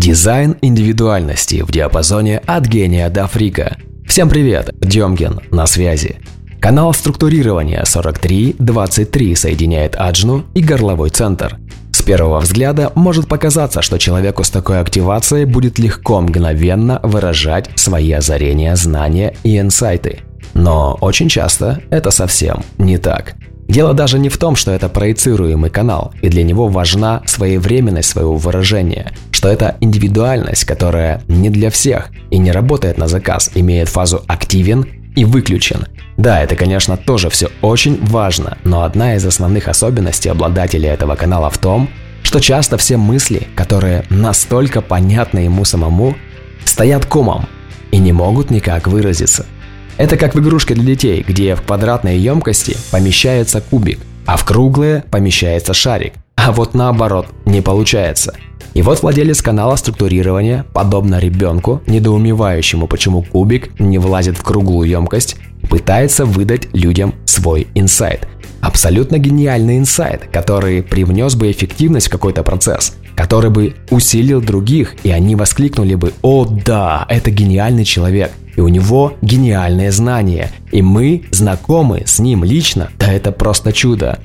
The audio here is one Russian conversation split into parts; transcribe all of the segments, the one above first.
Дизайн индивидуальности в диапазоне от гения до фрика. Всем привет, Демкин на связи. Канал структурирования 4323 соединяет аджну и горловой центр. С первого взгляда может показаться, что человеку с такой активацией будет легко мгновенно выражать свои озарения, знания и инсайты. Но очень часто это совсем не так. Дело даже не в том, что это проецируемый канал, и для него важна своевременность своего выражения, что это индивидуальность, которая не для всех и не работает на заказ, имеет фазу «активен» и «выключен». Да, это, конечно, тоже все очень важно, но одна из основных особенностей обладателя этого канала в том, что часто все мысли, которые настолько понятны ему самому, стоят комом и не могут никак выразиться – это как в игрушке для детей, где в квадратной емкости помещается кубик, а в круглые помещается шарик. А вот наоборот, не получается. И вот владелец канала структурирования, подобно ребенку, недоумевающему, почему кубик не влазит в круглую емкость, пытается выдать людям свой инсайт. Абсолютно гениальный инсайт, который привнес бы эффективность в какой-то процесс, который бы усилил других, и они воскликнули бы «О да, это гениальный человек!» И у него гениальные знания, и мы знакомы с ним лично, да это просто чудо.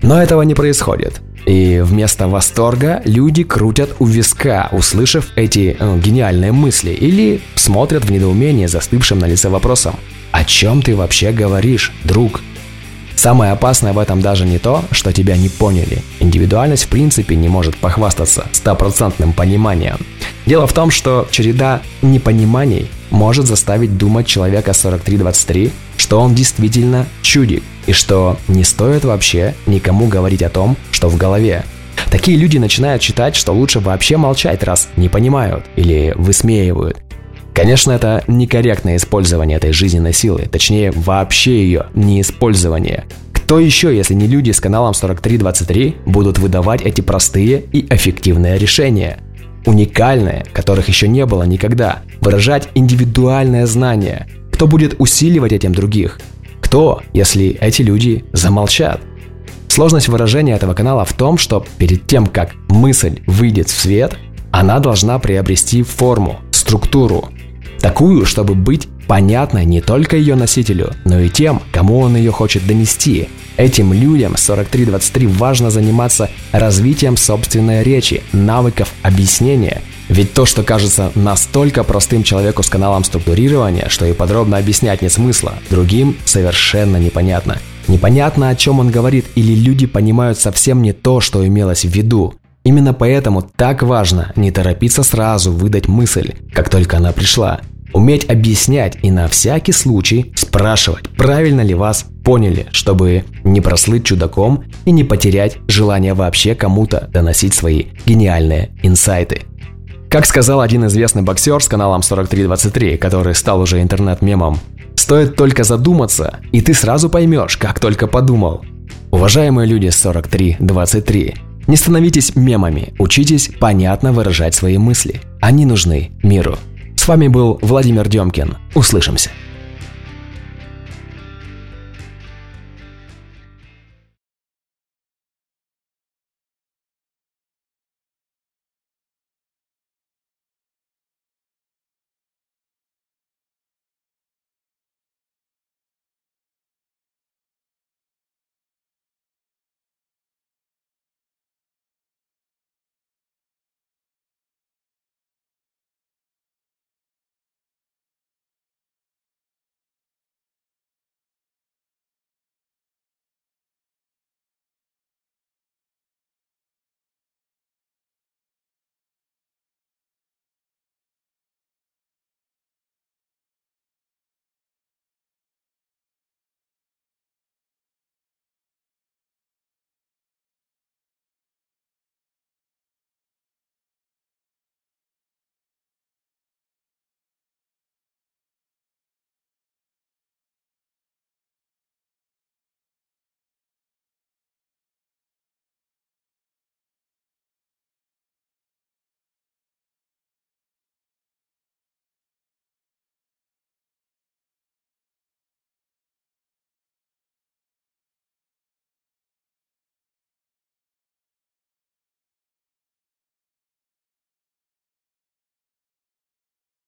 Но этого не происходит. И вместо восторга люди крутят у виска, услышав эти э, гениальные мысли, или смотрят в недоумении застывшим на лице вопросом «О чем ты вообще говоришь, друг?» Самое опасное в этом даже не то, что тебя не поняли. Индивидуальность в принципе не может похвастаться стопроцентным пониманием. Дело в том, что череда непониманий может заставить думать человека 4323, что он действительно чудик, и что не стоит вообще никому говорить о том, что в голове. Такие люди начинают считать, что лучше вообще молчать, раз не понимают или высмеивают. Конечно, это некорректное использование этой жизненной силы, точнее вообще ее неиспользование. Кто еще, если не люди с каналом 4323, будут выдавать эти простые и эффективные решения? Уникальные, которых еще не было никогда. Выражать индивидуальное знание. Кто будет усиливать этим других? Кто, если эти люди замолчат? Сложность выражения этого канала в том, что перед тем, как мысль выйдет в свет, она должна приобрести форму, структуру, Такую, чтобы быть понятной не только ее носителю, но и тем, кому он ее хочет донести. Этим людям 4323 важно заниматься развитием собственной речи, навыков объяснения. Ведь то, что кажется настолько простым человеку с каналом структурирования, что и подробно объяснять нет смысла, другим совершенно непонятно. Непонятно, о чем он говорит, или люди понимают совсем не то, что имелось в виду. Именно поэтому так важно не торопиться сразу выдать мысль, как только она пришла. Уметь объяснять и на всякий случай спрашивать, правильно ли вас поняли, чтобы не прослыть чудаком и не потерять желание вообще кому-то доносить свои гениальные инсайты. Как сказал один известный боксер с каналом 4323, который стал уже интернет-мемом, стоит только задуматься, и ты сразу поймешь, как только подумал. Уважаемые люди 4323, не становитесь мемами, учитесь понятно выражать свои мысли. Они нужны миру. С вами был Владимир Демкин. Услышимся.